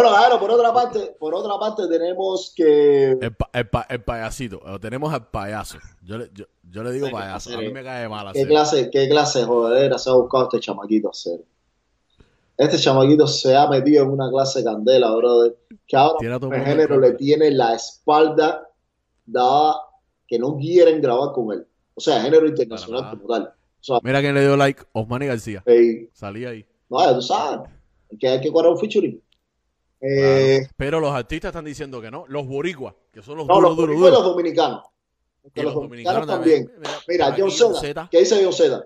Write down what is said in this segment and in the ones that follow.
Bueno, claro, por otra parte, por otra parte tenemos que... El, pa- el pa- el payasito, tenemos al payaso. Yo le, yo, yo le digo Sí, payaso, a mí me cae mal ¿Qué clase, qué clase se ha buscado este chamaquito hacer? Este chamaquito se ha metido en una clase de candela, brother, que ahora el género le tiene la espalda dada que no quieren grabar con él. O sea, género internacional como tal. O sea, Mira quién le dio like, Osmani García. Salí ahí. no, ya tú sabes, que hay que cuadrar un featuring. Eh, Claro. Pero los artistas están diciendo que no. Los boricuas, que son los no, duros, los duros, boricuas y duros. los dominicanos. Porque Y los los dominicanos dominicanos también. también. Mira, John Zeta. ¿Qué dice John Zeta?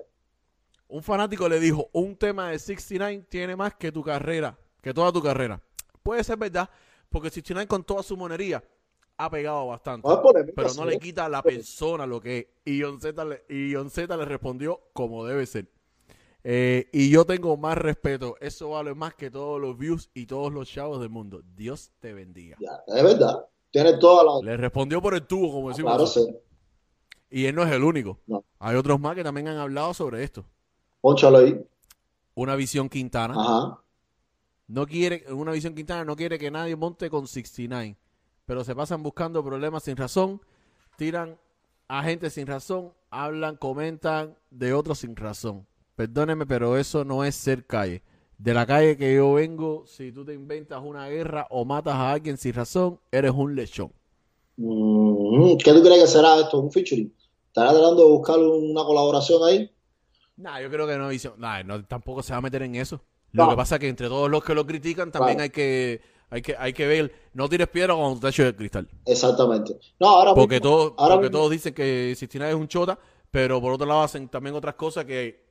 Un fanático le dijo, un tema de 69 tiene más que tu carrera, que toda tu carrera. Puede ser verdad, porque 69 con toda su monería ha pegado bastante. No polémica, pero no le quita a la persona lo que es. Y John Z le, y John Z le respondió como debe ser. Eh, y yo tengo más respeto. Eso vale más que todos los views y todos los chavos del mundo. Dios te bendiga. Ya, es verdad. Tiene toda la... Le respondió por el tubo, como decimos. Claro, sí. Y él no es el único. No. Hay otros más que también han hablado sobre esto. Pónchalo ahí. Una visión Quintana. Ajá. No quiere, una visión Quintana no quiere que nadie monte con 69. Pero se pasan buscando problemas sin razón, tiran a gente sin razón, hablan, comentan de otros sin razón. Perdóneme, pero eso no es ser calle. De la calle que yo vengo, si tú te inventas una guerra o matas a alguien sin razón, eres un lechón. Mm, ¿Qué tú crees que será esto? ¿Un featuring? ¿Estará tratando de buscar una colaboración ahí? Nah, yo creo que no, hizo- nah, no tampoco se va a meter en eso. Lo No. que pasa es que entre todos los que lo critican también Claro. hay que hay que hay que ver, no tires piedra con tu techo de cristal. Exactamente. No, ahora Porque, mismo, todos ahora porque mismo- todos dicen que Sistina es un chota, pero por otro lado hacen también otras cosas que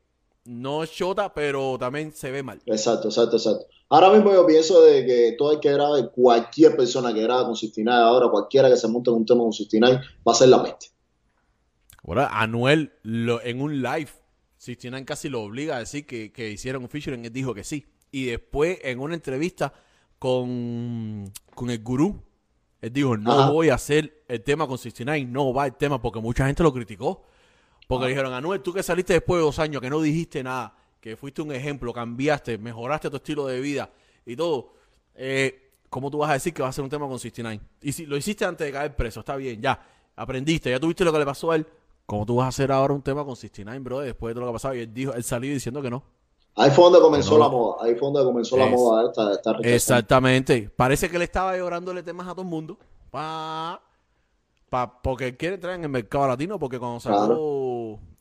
no es chota, pero también se ve mal. Exacto, exacto, exacto. Ahora mismo yo pienso de que todo el que grabe, cualquier persona que grabe con 69 ahora, cualquiera que se monte en un tema con 69, va a ser la peste. Ahora, Anuel lo- en un live, Sistina casi lo obliga a decir que, que hicieron un featuring, él dijo que sí. Y después en una entrevista con, con el gurú, él dijo, no Ajá. voy a hacer el tema con 69, no va el tema, porque mucha gente lo criticó. Porque dijeron, Anuel, tú que saliste después de dos años, que no dijiste nada, que fuiste un ejemplo, cambiaste, mejoraste tu estilo de vida y todo, eh, ¿cómo tú vas a decir que vas a hacer un tema con 69? Y si lo hiciste antes de caer preso, está bien, ya, aprendiste, ya tuviste lo que le pasó a él, ¿cómo tú vas a hacer ahora un tema con 69, bro, después de todo lo que ha pasado? Y él dijo, él salió diciendo que no. Ahí fue donde comenzó No, la moda. Ahí fue donde comenzó la moda esta, esta. Exactamente. Parece que le estaba llorándole temas a todo el mundo. Pa, pa- porque él quiere entrar en el mercado latino. Porque cuando sacó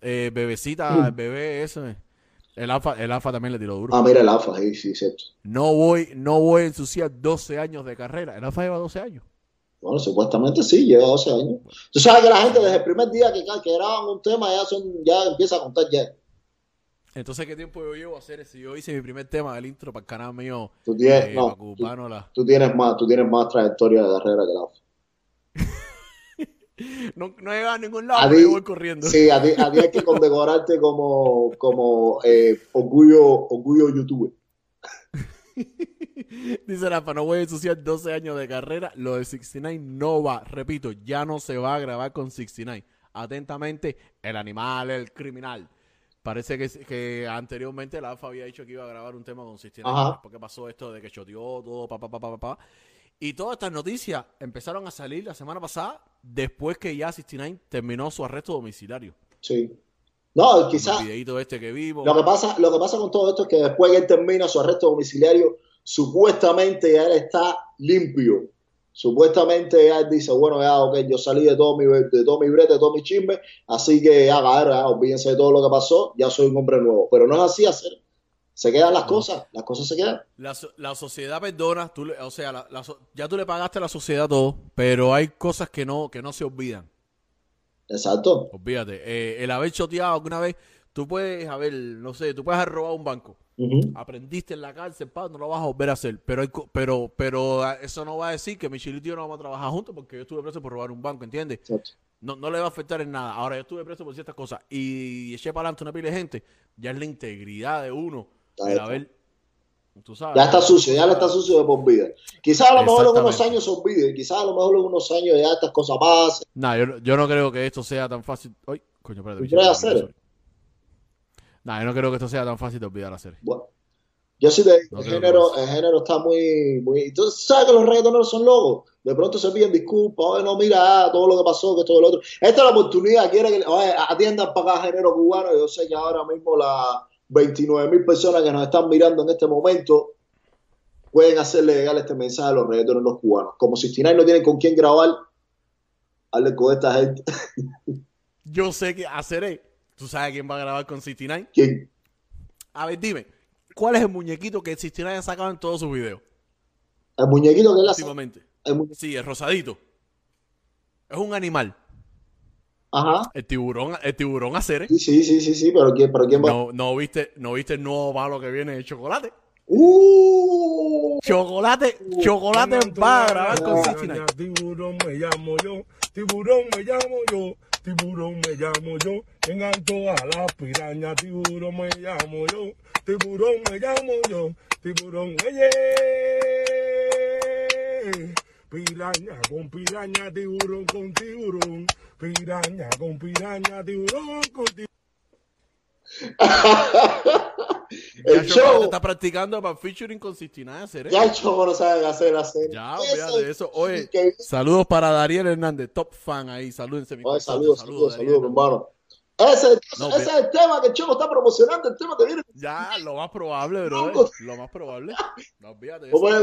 eh, Bebecita, Mm. el bebé ese, el alfa, el alfa también le tiró duro. Ah, mira el AFA, sí, sí, cierto. No voy, no voy a ensuciar 12 años de carrera. El alfa lleva 12 años. Bueno, supuestamente sí, lleva 12 años. Tú sabes que la gente desde el primer día que, que graban un tema ya, son, ya empieza a contar ya. Entonces, ¿qué tiempo yo llevo a hacer eso? Yo hice mi primer tema del intro para el canal mío. Tú tienes, eh, no, la- tú tienes más, tú tienes más trayectoria de carrera que la AFA. No, no he llegado a ningún lado, A pero ti- yo voy corriendo. Sí, a ti, a ti hay que condecorarte como, como eh, orgullo, orgullo youtuber. Dice Rafa, no voy a ensuciar 12 años de carrera. Lo de 69 no va. Repito, ya no se va a grabar con 69. Atentamente, el animal, el criminal. Parece que, que anteriormente la AFA había dicho que iba a grabar un tema con 69. Ajá. Porque pasó esto de que choteó todo, pa, pa, pa, pa, pa, pa. Y todas estas noticias empezaron a salir la semana pasada después que ya 69 terminó su arresto domiciliario. Sí. No, El quizás videito este que vimos. lo que pasa, lo que pasa con todo esto es que después que él termina su arresto domiciliario, supuestamente ya él está limpio. Supuestamente ya él dice, bueno, ya, ok, yo salí de todo mi, de todo mi brete, de todo mi chisme, así que ya, cabrón, ya, olvídense de todo lo que pasó, ya soy un hombre nuevo. Pero no es así hacer. Se quedan las No. cosas, las cosas se quedan. La, la sociedad perdona, tú le- o sea, la- ya tú le pagaste a la sociedad todo, pero hay cosas que no, que no se olvidan. Exacto. Olvídate. Eh, el haber choteado alguna vez, tú puedes haber, no sé, tú puedes haber robado un banco. Aprendiste en la cárcel, pa, no lo vas a volver a hacer. Pero, hay pero, pero ah, eso no va a decir que Michilito y yo no vamos a trabajar juntos porque yo estuve preso por robar un banco, ¿entiendes? Exacto. No, no le va a afectar en nada. Ahora, yo estuve preso por ciertas cosas y eché para adelante una pila de gente. Ya es la integridad de uno. Está. tú sabes. Ya está sucio, ya le está sucio de por vida. Quizás a lo mejor en unos años se olvide, quizás a lo mejor en unos años ya estas cosas pasen. Nah, yo, yo no creo que esto sea tan fácil. Ay, coño, espérate. ¿Tú bicho, crees espérate, hacer? Nah, yo no creo que esto sea tan fácil de olvidar hacer. Bueno, Yo sí te digo, No el, género, el género está muy, muy... Tú sabes que los reggaetoneros son locos. De pronto se piden disculpas. Oye, no, mira, ah, todo lo que pasó, que todo lo otro. Esta es la oportunidad. Quiere que oye, atiendan para acá género cubano. Yo sé que ahora mismo las 29 mil personas que nos están mirando en este momento pueden hacerle llegar este mensaje a los reggaetoneros cubanos. Como si Tinay no tienen con quién grabar, hazle con esta gente. Yo sé que haceré. ¿Tú sabes quién va a grabar con 69? ¿Quién? A ver, dime. ¿Cuál es el muñequito que 69 ha sacado en todos sus videos El muñequito que él hace. últimamente? el Sí, el rosadito. Es un animal. Ajá. El tiburón, el tiburón hacer. Sí, sí, sí, sí, sí, pero ¿quién, pero quién va? No, no viste, no viste el nuevo malo que viene de chocolate. ¡Uh! Chocolate, chocolate va a grabar con. 69. Tiburón me llamo yo, tiburón me llamo yo, tiburón me llamo yo, enganto a la piraña, tiburón me llamo yo, tiburón me llamo yo, tiburón, oye, piraña con piraña, tiburón con tiburón, piraña con piraña, tiburón con tiburón. Ya el Chocolate show, está practicando para featuring con 69 hacer. ya el show no sabe hacer hacer. Ya, de eso. Oye, que- saludos para Dariel Hernández, top fan ahí. Salúdense, mi Oye, saludos, saludos, saludos, mi hermano. Ese, No, ese es el tema que el Choco está promocionando, el tema que viene. Ya, lo más probable, bro. Loco. Lo más probable. No olvídate de ¿Cómo es,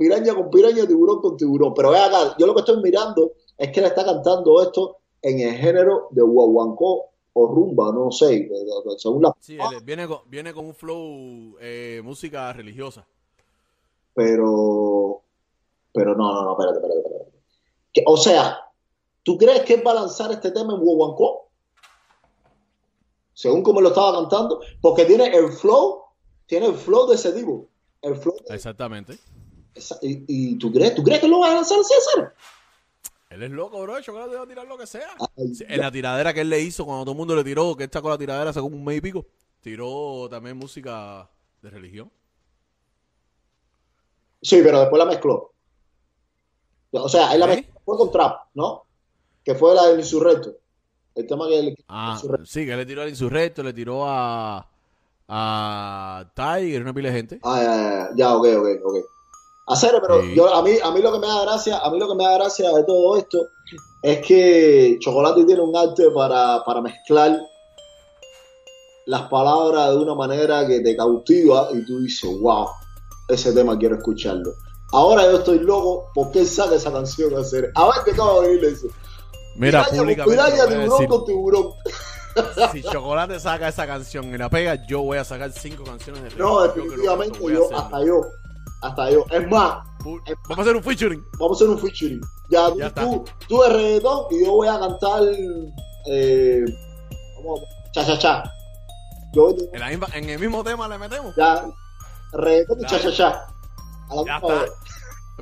Piraña con con 69. piraña, tiburón con tiburón. Pero ve acá, yo lo que estoy mirando es que él está cantando esto en el género de guaguancó o rumba, no sé, según la... Sí, él viene con, viene con un flow, eh, música religiosa. Pero, pero no, no, no, espérate, espérate, espérate. Que- o sea, ¿tú crees que él va a lanzar este tema en guaguancó? Según como lo estaba cantando, porque tiene el flow, tiene el flow de ese tipo. El flow de- Exactamente. Esa- y, y tú crees, ¿tú crees que lo va a lanzar así, César? Él es loco, bro. El chocolate va a tirar lo que sea. Ay, Sí, En la tiradera que él le hizo, cuando todo el mundo le tiró, que él sacó la tiradera, sacó un mes y pico, tiró también música de religión. Sí, pero después la mezcló. O sea, él la ¿Eh? mezcló fue con trap, ¿no? Que fue la del insurrecto. El tema que él... Ah, insurrecto. sí, que le tiró al insurrecto, le tiró a, a Tiger, una pila de gente. Ah, ya, ya, ya, ok, ok, ok. Hacer, pero Sí. yo, a, mí, a mí lo que me da gracia, a mí lo que me da gracia de todo esto es que Chocolate tiene un arte para, para mezclar las palabras de una manera que te cautiva y tú dices, wow, ese tema quiero escucharlo. Ahora yo estoy loco porque él saca esa canción a hacer. A ver qué acaba de venir eso. Mira, Piraña con públicamente piraña, lo voy a tiburón decir. con tiburón. Si Chocolate saca esa canción y la pega, yo voy a sacar cinco canciones de No. Yo definitivamente yo, hacerlo. hasta yo, hasta yo. Es más, Vamos a hacer un featuring. vamos a hacer un featuring. Ya, Ya está. tú, tú de reggaetón y yo voy a cantar eh, vamos, cha cha cha. Yo En, la misma- en el mismo tema le metemos. ya reggaetón y cha cha cha. A la Ya está. vez.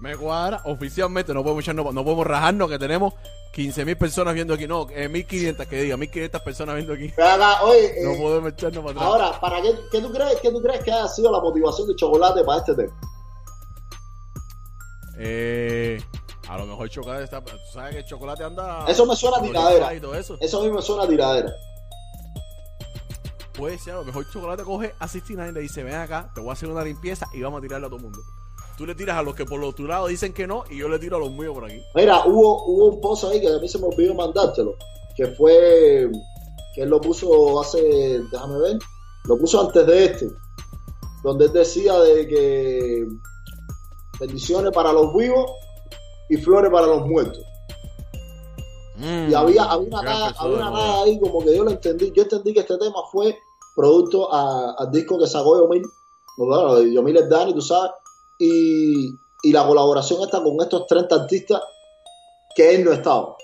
Me cuadra. Oficialmente no podemos echarnos, no podemos rajarnos que tenemos 15.000 personas viendo aquí. No, eh, 1.500 que diga, 1.500 personas viendo aquí. Acá, oye, No eh, podemos echarnos para atrás. ahora, ¿para qué, qué tú crees, qué tú crees que haya sido la motivación de chocolate para este tema? Eh, a lo mejor Chocolate está. Tú sabes que el Chocolate anda. Eso me suena a tiradera. eso. Eso a mí me suena a tiradera. Puede ser, a lo mejor Chocolate coge a 69 y le dice: Ven acá, te voy a hacer una limpieza y vamos a tirarle a todo el mundo. Tú le tiras a los que por los tu lado dicen que no y yo le tiro a los míos por aquí. Mira, hubo, hubo un post ahí que a mí se me olvidó mandártelo, que fue, que él lo puso hace, déjame ver, lo puso antes de este, donde él decía de que bendiciones para los vivos y flores para los muertos. Y había, había una nuevo. cara ahí como que yo lo entendí, yo entendí que este tema fue producto a- al disco que sacó Yomil, bueno, Yomil es Dani, tú sabes, y, y la colaboración está con estos 30 artistas que él no estaba.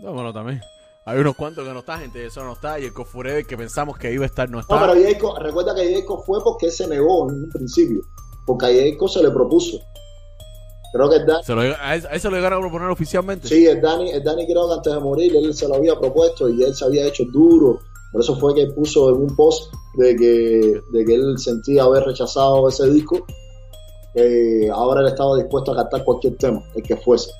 No, bueno, también. Hay unos cuantos que no está, gente eso no está. Y el Cofurebe que pensamos que iba a estar no está. No, pero Jacob, recuerda que Jacob fue porque se negó en un principio, porque Ayeco se le propuso. Creo que el Dani. Se lo, a, él, se lo llegaron a proponer oficialmente. Sí, el Dani, el Dani creo que antes de morir él se lo había propuesto y él se había hecho duro. Por eso fue que puso en un post de que, de que él sentía haber rechazado ese disco. Ahora él estaba dispuesto a cantar cualquier tema, el que fuese.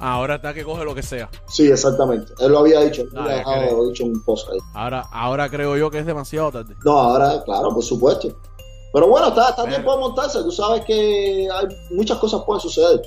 Ahora está que coge lo que sea. Sí, exactamente. Él lo había dicho. Ahora, ahora creo yo que es demasiado tarde. No, ahora, claro, por supuesto. Pero bueno, está, está tiempo de montarse. Tú sabes que hay, muchas cosas pueden suceder.